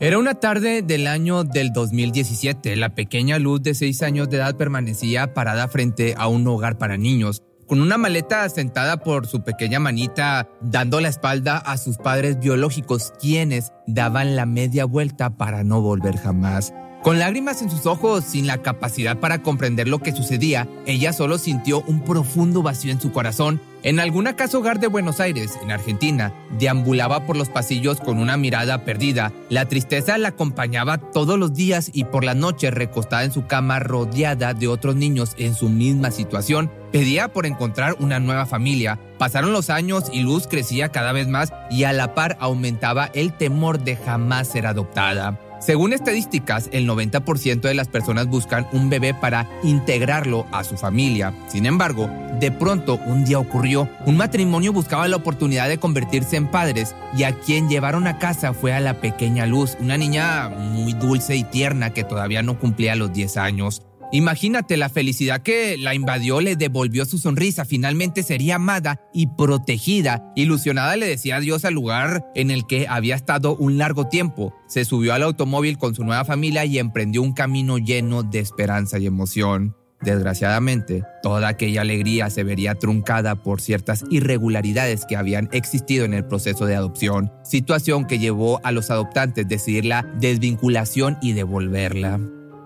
Era una tarde del año del 2017. La pequeña Luz de 6 años de edad permanecía parada frente a un hogar para niños, con una maleta sentada por su pequeña manita, dando la espalda a sus padres biológicos, quienes daban la media vuelta para no volver jamás. Con lágrimas en sus ojos, sin la capacidad para comprender lo que sucedía, ella solo sintió un profundo vacío en su corazón. En alguna casa hogar de Buenos Aires, en Argentina, deambulaba por los pasillos con una mirada perdida. La tristeza la acompañaba todos los días y por la noche recostada en su cama rodeada de otros niños en su misma situación. Pedía por encontrar una nueva familia. Pasaron los años y Luz crecía cada vez más y a la par aumentaba el temor de jamás ser adoptada. Según estadísticas, el 90% de las personas buscan un bebé para integrarlo a su familia. Sin embargo, de pronto un día ocurrió, un matrimonio buscaba la oportunidad de convertirse en padres y a quien llevaron a casa fue a la pequeña Luz, una niña muy dulce y tierna que todavía no cumplía los 10 años. Imagínate la felicidad que la invadió, le devolvió su sonrisa, finalmente sería amada y protegida. Ilusionada le decía adiós al lugar en el que había estado un largo tiempo. Se subió al automóvil con su nueva familia y emprendió un camino lleno de esperanza y emoción. Desgraciadamente, toda aquella alegría se vería truncada por ciertas irregularidades que habían existido en el proceso de adopción, situación que llevó a los adoptantes a decidir la desvinculación y devolverla.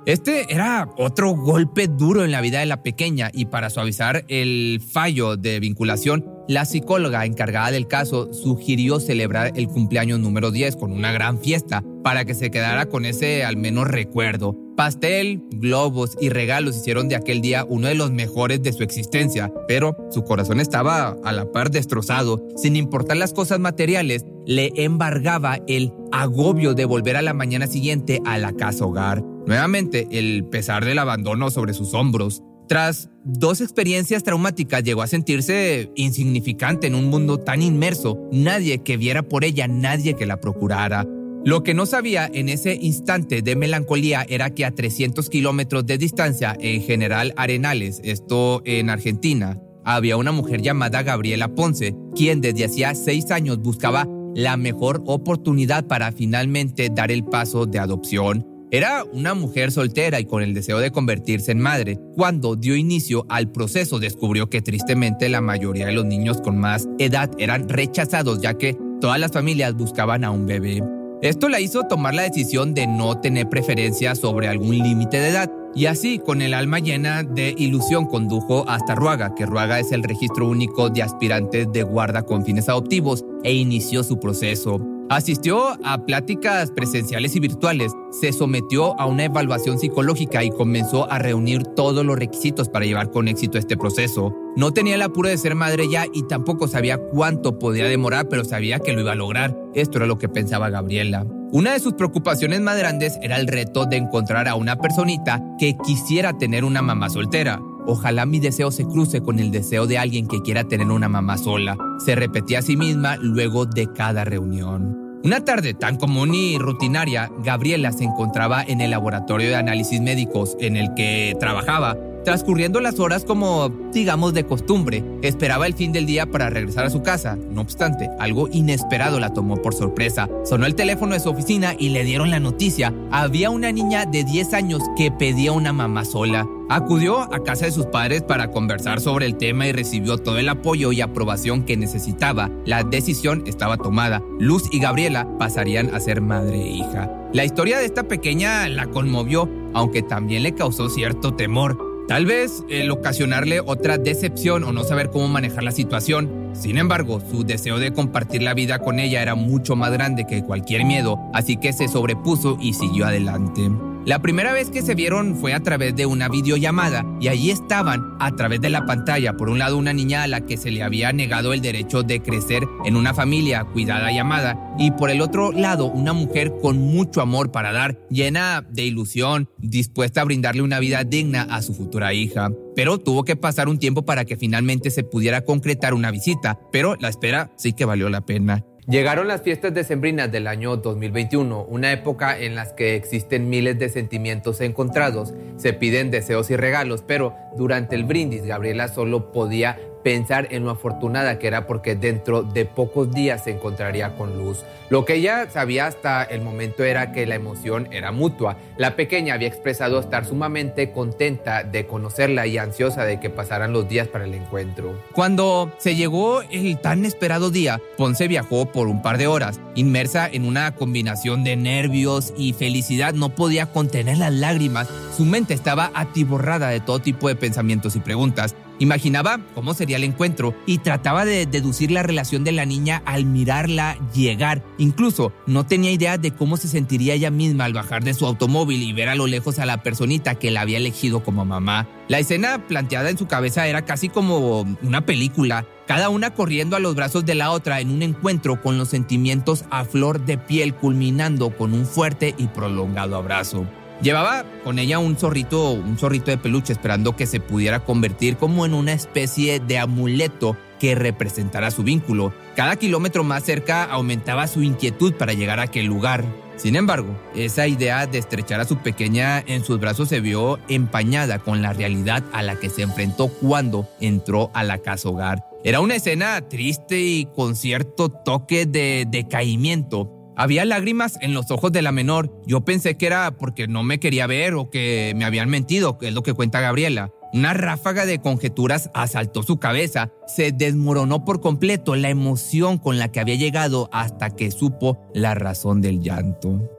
Este era otro golpe duro en la vida de la pequeña y para suavizar el fallo de vinculación, la psicóloga encargada del caso sugirió celebrar el cumpleaños número 10 con una gran fiesta para que se quedara con ese al menos recuerdo. Pastel, globos y regalos hicieron de aquel día uno de los mejores de su existencia, pero su corazón estaba a la par destrozado. Sin importar las cosas materiales, le embargaba el agobio de volver a la mañana siguiente a la casa hogar. Nuevamente, el pesar del abandono sobre sus hombros. Tras dos experiencias traumáticas llegó a sentirse insignificante en un mundo tan inmerso, nadie que viera por ella, nadie que la procurara. Lo que no sabía en ese instante de melancolía era que a 300 kilómetros de distancia, en General Arenales, esto en Argentina, había una mujer llamada Gabriela Ponce, quien desde hacía seis años buscaba la mejor oportunidad para finalmente dar el paso de adopción era una mujer soltera y con el deseo de convertirse en madre. Cuando dio inicio al proceso descubrió que tristemente la mayoría de los niños con más edad eran rechazados ya que todas las familias buscaban a un bebé. Esto la hizo tomar la decisión de no tener preferencia sobre algún límite de edad y así, con el alma llena de ilusión, condujo hasta Ruaga, que Ruaga es el registro único de aspirantes de guarda con fines adoptivos, e inició su proceso. Asistió a pláticas presenciales y virtuales, se sometió a una evaluación psicológica y comenzó a reunir todos los requisitos para llevar con éxito este proceso. No tenía el apuro de ser madre ya y tampoco sabía cuánto podía demorar, pero sabía que lo iba a lograr. Esto era lo que pensaba Gabriela. Una de sus preocupaciones más grandes era el reto de encontrar a una personita que quisiera tener una mamá soltera. Ojalá mi deseo se cruce con el deseo de alguien que quiera tener una mamá sola. Se repetía a sí misma luego de cada reunión. Una tarde tan común y rutinaria, Gabriela se encontraba en el laboratorio de análisis médicos en el que trabajaba Transcurriendo las horas como, digamos, de costumbre, esperaba el fin del día para regresar a su casa. No obstante, algo inesperado la tomó por sorpresa. Sonó el teléfono de su oficina y le dieron la noticia. Había una niña de 10 años que pedía una mamá sola. Acudió a casa de sus padres para conversar sobre el tema y recibió todo el apoyo y aprobación que necesitaba. La decisión estaba tomada. Luz y Gabriela pasarían a ser madre e hija. La historia de esta pequeña la conmovió, aunque también le causó cierto temor. Tal vez el ocasionarle otra decepción o no saber cómo manejar la situación. Sin embargo, su deseo de compartir la vida con ella era mucho más grande que cualquier miedo, así que se sobrepuso y siguió adelante. La primera vez que se vieron fue a través de una videollamada y allí estaban a través de la pantalla, por un lado una niña a la que se le había negado el derecho de crecer en una familia cuidada y amada y por el otro lado una mujer con mucho amor para dar, llena de ilusión, dispuesta a brindarle una vida digna a su futura hija. Pero tuvo que pasar un tiempo para que finalmente se pudiera concretar una visita, pero la espera sí que valió la pena. Llegaron las fiestas decembrinas del año 2021, una época en las que existen miles de sentimientos encontrados, se piden deseos y regalos, pero durante el brindis Gabriela solo podía pensar en lo afortunada que era porque dentro de pocos días se encontraría con Luz. Lo que ella sabía hasta el momento era que la emoción era mutua. La pequeña había expresado estar sumamente contenta de conocerla y ansiosa de que pasaran los días para el encuentro. Cuando se llegó el tan esperado día, Ponce viajó por un par de horas. Inmersa en una combinación de nervios y felicidad, no podía contener las lágrimas. Su mente estaba atiborrada de todo tipo de pensamientos y preguntas. Imaginaba cómo sería el encuentro y trataba de deducir la relación de la niña al mirarla llegar. Incluso no tenía idea de cómo se sentiría ella misma al bajar de su automóvil y ver a lo lejos a la personita que la había elegido como mamá. La escena planteada en su cabeza era casi como una película, cada una corriendo a los brazos de la otra en un encuentro con los sentimientos a flor de piel culminando con un fuerte y prolongado abrazo. Llevaba con ella un zorrito, un zorrito de peluche esperando que se pudiera convertir como en una especie de amuleto que representara su vínculo. Cada kilómetro más cerca aumentaba su inquietud para llegar a aquel lugar. Sin embargo, esa idea de estrechar a su pequeña en sus brazos se vio empañada con la realidad a la que se enfrentó cuando entró a la casa hogar. Era una escena triste y con cierto toque de decaimiento había lágrimas en los ojos de la menor. Yo pensé que era porque no me quería ver o que me habían mentido, que es lo que cuenta Gabriela. Una ráfaga de conjeturas asaltó su cabeza. Se desmoronó por completo la emoción con la que había llegado hasta que supo la razón del llanto.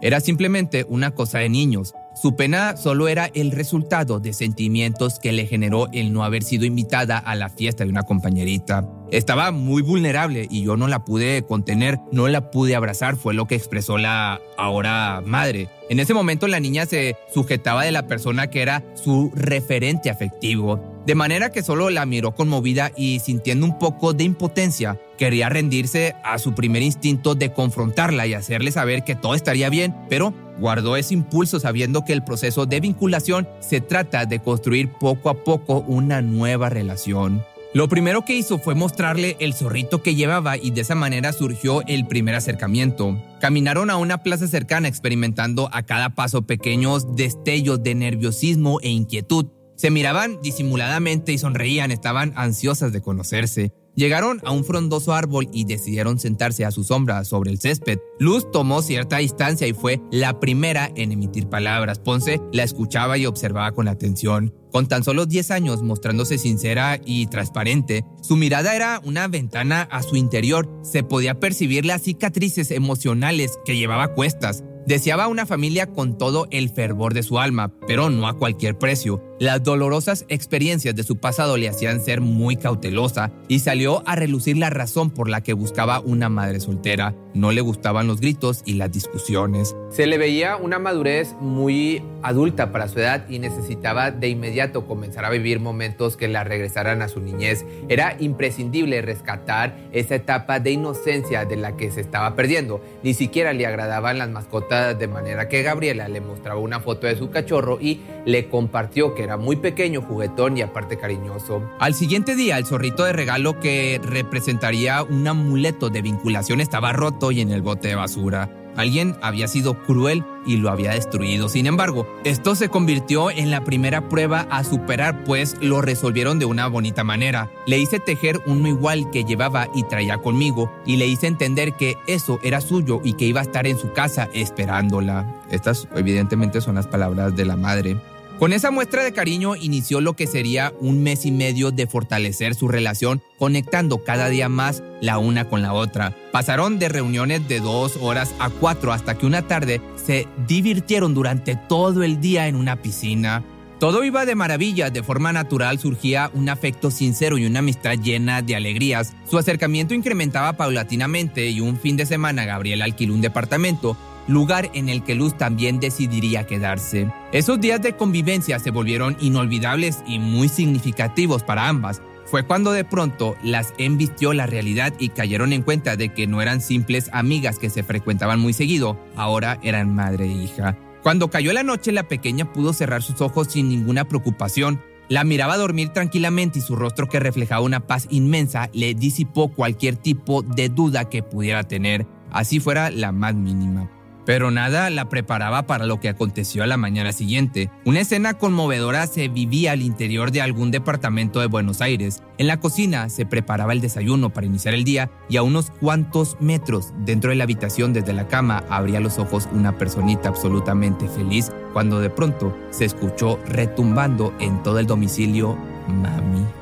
Era simplemente una cosa de niños. Su pena solo era el resultado de sentimientos que le generó el no haber sido invitada a la fiesta de una compañerita. Estaba muy vulnerable y yo no la pude contener, no la pude abrazar, fue lo que expresó la ahora madre. En ese momento la niña se sujetaba de la persona que era su referente afectivo, de manera que solo la miró conmovida y sintiendo un poco de impotencia, quería rendirse a su primer instinto de confrontarla y hacerle saber que todo estaría bien, pero guardó ese impulso sabiendo que el proceso de vinculación se trata de construir poco a poco una nueva relación. Lo primero que hizo fue mostrarle el zorrito que llevaba y de esa manera surgió el primer acercamiento. Caminaron a una plaza cercana experimentando a cada paso pequeños destellos de nerviosismo e inquietud. Se miraban disimuladamente y sonreían, estaban ansiosas de conocerse. Llegaron a un frondoso árbol y decidieron sentarse a su sombra sobre el césped. Luz tomó cierta distancia y fue la primera en emitir palabras. Ponce la escuchaba y observaba con atención. Con tan solo 10 años mostrándose sincera y transparente, su mirada era una ventana a su interior. Se podía percibir las cicatrices emocionales que llevaba cuestas. Deseaba una familia con todo el fervor de su alma, pero no a cualquier precio. Las dolorosas experiencias de su pasado le hacían ser muy cautelosa y salió a relucir la razón por la que buscaba una madre soltera. No le gustaban los gritos y las discusiones. Se le veía una madurez muy adulta para su edad y necesitaba de inmediato comenzar a vivir momentos que la regresaran a su niñez. Era imprescindible rescatar esa etapa de inocencia de la que se estaba perdiendo. Ni siquiera le agradaban las mascotas de manera que Gabriela le mostraba una foto de su cachorro y le compartió que era muy pequeño, juguetón y aparte cariñoso. Al siguiente día, el zorrito de regalo que representaría un amuleto de vinculación estaba roto y en el bote de basura. Alguien había sido cruel y lo había destruido. Sin embargo, esto se convirtió en la primera prueba a superar, pues lo resolvieron de una bonita manera. Le hice tejer uno igual que llevaba y traía conmigo, y le hice entender que eso era suyo y que iba a estar en su casa esperándola. Estas evidentemente son las palabras de la madre. Con esa muestra de cariño inició lo que sería un mes y medio de fortalecer su relación, conectando cada día más la una con la otra. Pasaron de reuniones de dos horas a cuatro hasta que una tarde se divirtieron durante todo el día en una piscina. Todo iba de maravilla, de forma natural surgía un afecto sincero y una amistad llena de alegrías. Su acercamiento incrementaba paulatinamente y un fin de semana Gabriel alquiló un departamento lugar en el que Luz también decidiría quedarse. Esos días de convivencia se volvieron inolvidables y muy significativos para ambas. Fue cuando de pronto las embistió la realidad y cayeron en cuenta de que no eran simples amigas que se frecuentaban muy seguido, ahora eran madre e hija. Cuando cayó la noche, la pequeña pudo cerrar sus ojos sin ninguna preocupación. La miraba dormir tranquilamente y su rostro que reflejaba una paz inmensa le disipó cualquier tipo de duda que pudiera tener, así fuera la más mínima. Pero nada la preparaba para lo que aconteció a la mañana siguiente. Una escena conmovedora se vivía al interior de algún departamento de Buenos Aires. En la cocina se preparaba el desayuno para iniciar el día y a unos cuantos metros dentro de la habitación desde la cama abría los ojos una personita absolutamente feliz cuando de pronto se escuchó retumbando en todo el domicilio Mami.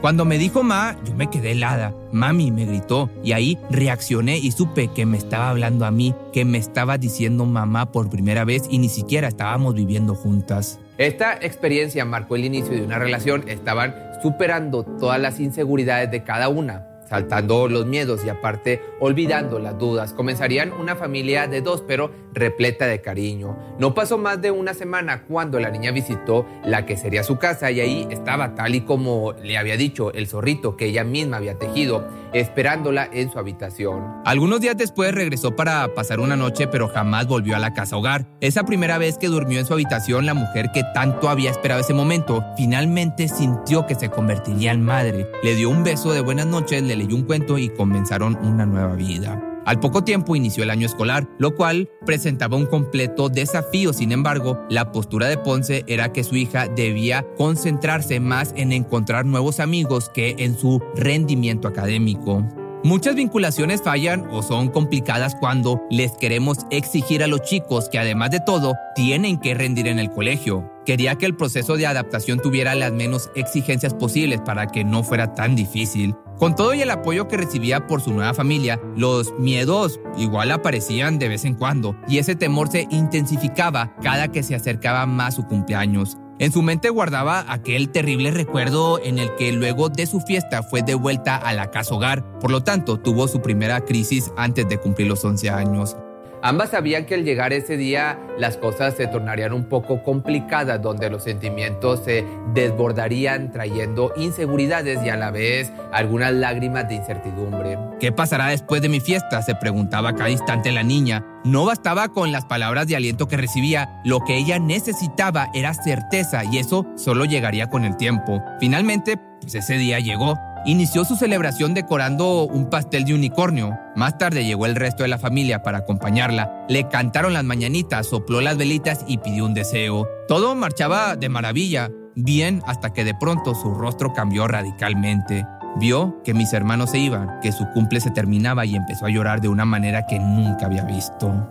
Cuando me dijo ma, yo me quedé helada. Mami me gritó y ahí reaccioné y supe que me estaba hablando a mí, que me estaba diciendo mamá por primera vez y ni siquiera estábamos viviendo juntas. Esta experiencia marcó el inicio de una relación, estaban superando todas las inseguridades de cada una saltando los miedos y aparte olvidando las dudas. Comenzarían una familia de dos, pero repleta de cariño. No pasó más de una semana cuando la niña visitó la que sería su casa y ahí estaba tal y como le había dicho el zorrito que ella misma había tejido, esperándola en su habitación. Algunos días después regresó para pasar una noche, pero jamás volvió a la casa hogar. Esa primera vez que durmió en su habitación, la mujer que tanto había esperado ese momento, finalmente sintió que se convertiría en madre. Le dio un beso de buenas noches, le leyó un cuento y comenzaron una nueva vida. Al poco tiempo inició el año escolar, lo cual presentaba un completo desafío. Sin embargo, la postura de Ponce era que su hija debía concentrarse más en encontrar nuevos amigos que en su rendimiento académico. Muchas vinculaciones fallan o son complicadas cuando les queremos exigir a los chicos que además de todo tienen que rendir en el colegio. Quería que el proceso de adaptación tuviera las menos exigencias posibles para que no fuera tan difícil. Con todo y el apoyo que recibía por su nueva familia, los miedos igual aparecían de vez en cuando y ese temor se intensificaba cada que se acercaba más su cumpleaños. En su mente guardaba aquel terrible recuerdo en el que luego de su fiesta fue de vuelta a la casa hogar, por lo tanto tuvo su primera crisis antes de cumplir los 11 años. Ambas sabían que al llegar ese día las cosas se tornarían un poco complicadas, donde los sentimientos se desbordarían trayendo inseguridades y a la vez algunas lágrimas de incertidumbre. ¿Qué pasará después de mi fiesta? se preguntaba cada instante la niña. No bastaba con las palabras de aliento que recibía, lo que ella necesitaba era certeza y eso solo llegaría con el tiempo. Finalmente, pues ese día llegó inició su celebración decorando un pastel de unicornio. Más tarde llegó el resto de la familia para acompañarla. Le cantaron las mañanitas, sopló las velitas y pidió un deseo. Todo marchaba de maravilla, bien hasta que de pronto su rostro cambió radicalmente. Vio que mis hermanos se iban, que su cumple se terminaba y empezó a llorar de una manera que nunca había visto.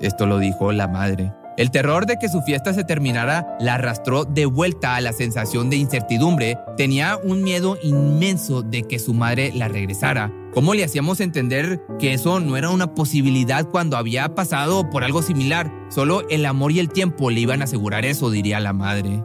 Esto lo dijo la madre. El terror de que su fiesta se terminara la arrastró de vuelta a la sensación de incertidumbre. Tenía un miedo inmenso de que su madre la regresara. ¿Cómo le hacíamos entender que eso no era una posibilidad cuando había pasado por algo similar? Solo el amor y el tiempo le iban a asegurar eso, diría la madre.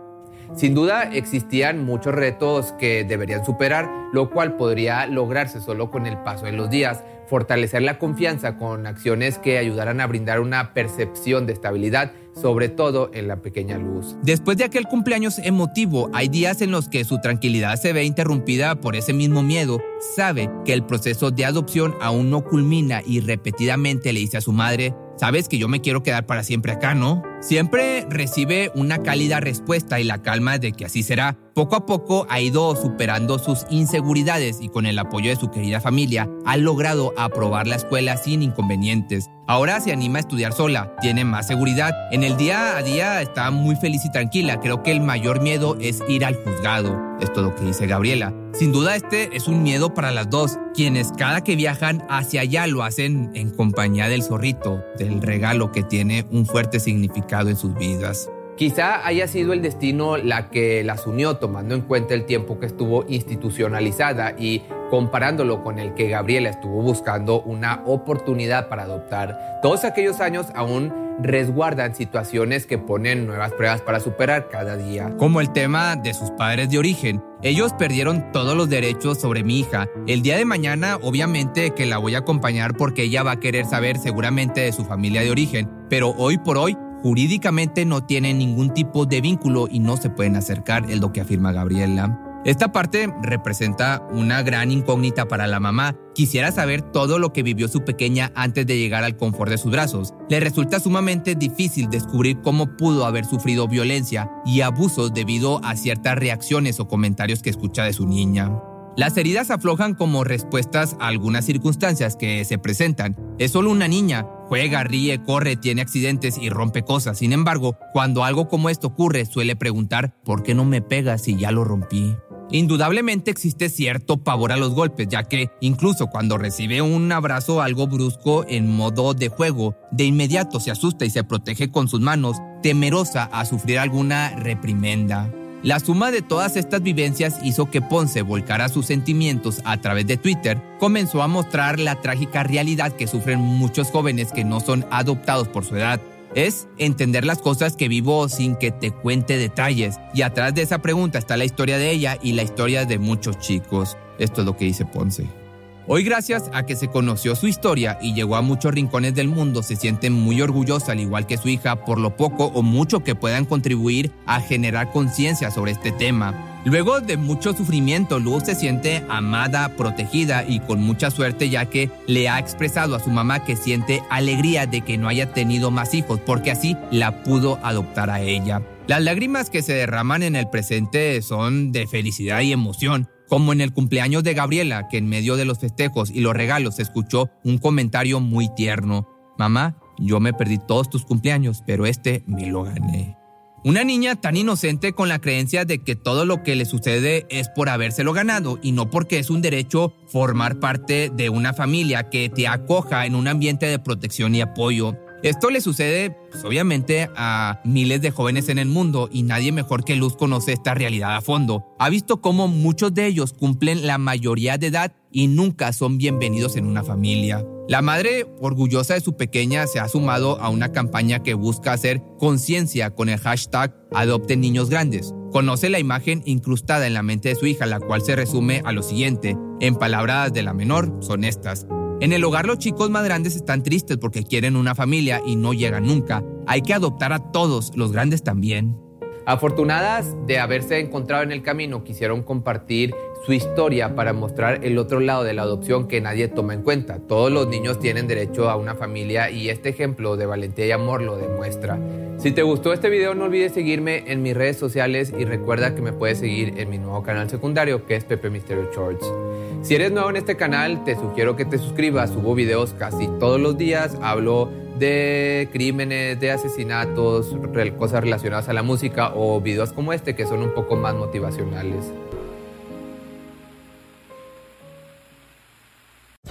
Sin duda existían muchos retos que deberían superar, lo cual podría lograrse solo con el paso de los días fortalecer la confianza con acciones que ayudaran a brindar una percepción de estabilidad, sobre todo en la pequeña luz. Después de aquel cumpleaños emotivo, hay días en los que su tranquilidad se ve interrumpida por ese mismo miedo. Sabe que el proceso de adopción aún no culmina y repetidamente le dice a su madre, sabes que yo me quiero quedar para siempre acá, ¿no? Siempre recibe una cálida respuesta y la calma de que así será. Poco a poco ha ido superando sus inseguridades y con el apoyo de su querida familia ha logrado aprobar la escuela sin inconvenientes. Ahora se anima a estudiar sola, tiene más seguridad. En el día a día está muy feliz y tranquila. Creo que el mayor miedo es ir al juzgado. Es todo lo que dice Gabriela. Sin duda este es un miedo para las dos, quienes cada que viajan hacia allá lo hacen en compañía del zorrito, del regalo que tiene un fuerte significado en sus vidas. Quizá haya sido el destino la que las unió tomando en cuenta el tiempo que estuvo institucionalizada y comparándolo con el que Gabriela estuvo buscando una oportunidad para adoptar. Todos aquellos años aún resguardan situaciones que ponen nuevas pruebas para superar cada día. Como el tema de sus padres de origen. Ellos perdieron todos los derechos sobre mi hija. El día de mañana, obviamente que la voy a acompañar porque ella va a querer saber seguramente de su familia de origen, pero hoy por hoy jurídicamente no tienen ningún tipo de vínculo y no se pueden acercar, es lo que afirma Gabriela. Esta parte representa una gran incógnita para la mamá. Quisiera saber todo lo que vivió su pequeña antes de llegar al confort de sus brazos. Le resulta sumamente difícil descubrir cómo pudo haber sufrido violencia y abusos debido a ciertas reacciones o comentarios que escucha de su niña. Las heridas aflojan como respuestas a algunas circunstancias que se presentan. Es solo una niña, juega, ríe, corre, tiene accidentes y rompe cosas. Sin embargo, cuando algo como esto ocurre, suele preguntar, ¿por qué no me pegas si ya lo rompí? Indudablemente existe cierto pavor a los golpes, ya que incluso cuando recibe un abrazo algo brusco en modo de juego, de inmediato se asusta y se protege con sus manos, temerosa a sufrir alguna reprimenda. La suma de todas estas vivencias hizo que Ponce volcara sus sentimientos a través de Twitter, comenzó a mostrar la trágica realidad que sufren muchos jóvenes que no son adoptados por su edad, es entender las cosas que vivo sin que te cuente detalles. Y atrás de esa pregunta está la historia de ella y la historia de muchos chicos. Esto es lo que dice Ponce. Hoy gracias a que se conoció su historia y llegó a muchos rincones del mundo, se siente muy orgullosa, al igual que su hija, por lo poco o mucho que puedan contribuir a generar conciencia sobre este tema. Luego de mucho sufrimiento, Luz se siente amada, protegida y con mucha suerte ya que le ha expresado a su mamá que siente alegría de que no haya tenido más hijos porque así la pudo adoptar a ella. Las lágrimas que se derraman en el presente son de felicidad y emoción, como en el cumpleaños de Gabriela, que en medio de los festejos y los regalos escuchó un comentario muy tierno. Mamá, yo me perdí todos tus cumpleaños, pero este me lo gané. Una niña tan inocente con la creencia de que todo lo que le sucede es por habérselo ganado y no porque es un derecho formar parte de una familia que te acoja en un ambiente de protección y apoyo. Esto le sucede, pues, obviamente, a miles de jóvenes en el mundo y nadie mejor que Luz conoce esta realidad a fondo. Ha visto cómo muchos de ellos cumplen la mayoría de edad y nunca son bienvenidos en una familia. La madre, orgullosa de su pequeña, se ha sumado a una campaña que busca hacer conciencia con el hashtag Adopten Niños Grandes. Conoce la imagen incrustada en la mente de su hija, la cual se resume a lo siguiente. En palabras de la menor, son estas. En el hogar los chicos más grandes están tristes porque quieren una familia y no llegan nunca. Hay que adoptar a todos, los grandes también. Afortunadas de haberse encontrado en el camino, quisieron compartir su historia para mostrar el otro lado de la adopción que nadie toma en cuenta. Todos los niños tienen derecho a una familia y este ejemplo de valentía y amor lo demuestra. Si te gustó este video no olvides seguirme en mis redes sociales y recuerda que me puedes seguir en mi nuevo canal secundario que es Pepe Misterio Shorts. Si eres nuevo en este canal te sugiero que te suscribas, subo videos casi todos los días, hablo de crímenes, de asesinatos, cosas relacionadas a la música o videos como este que son un poco más motivacionales.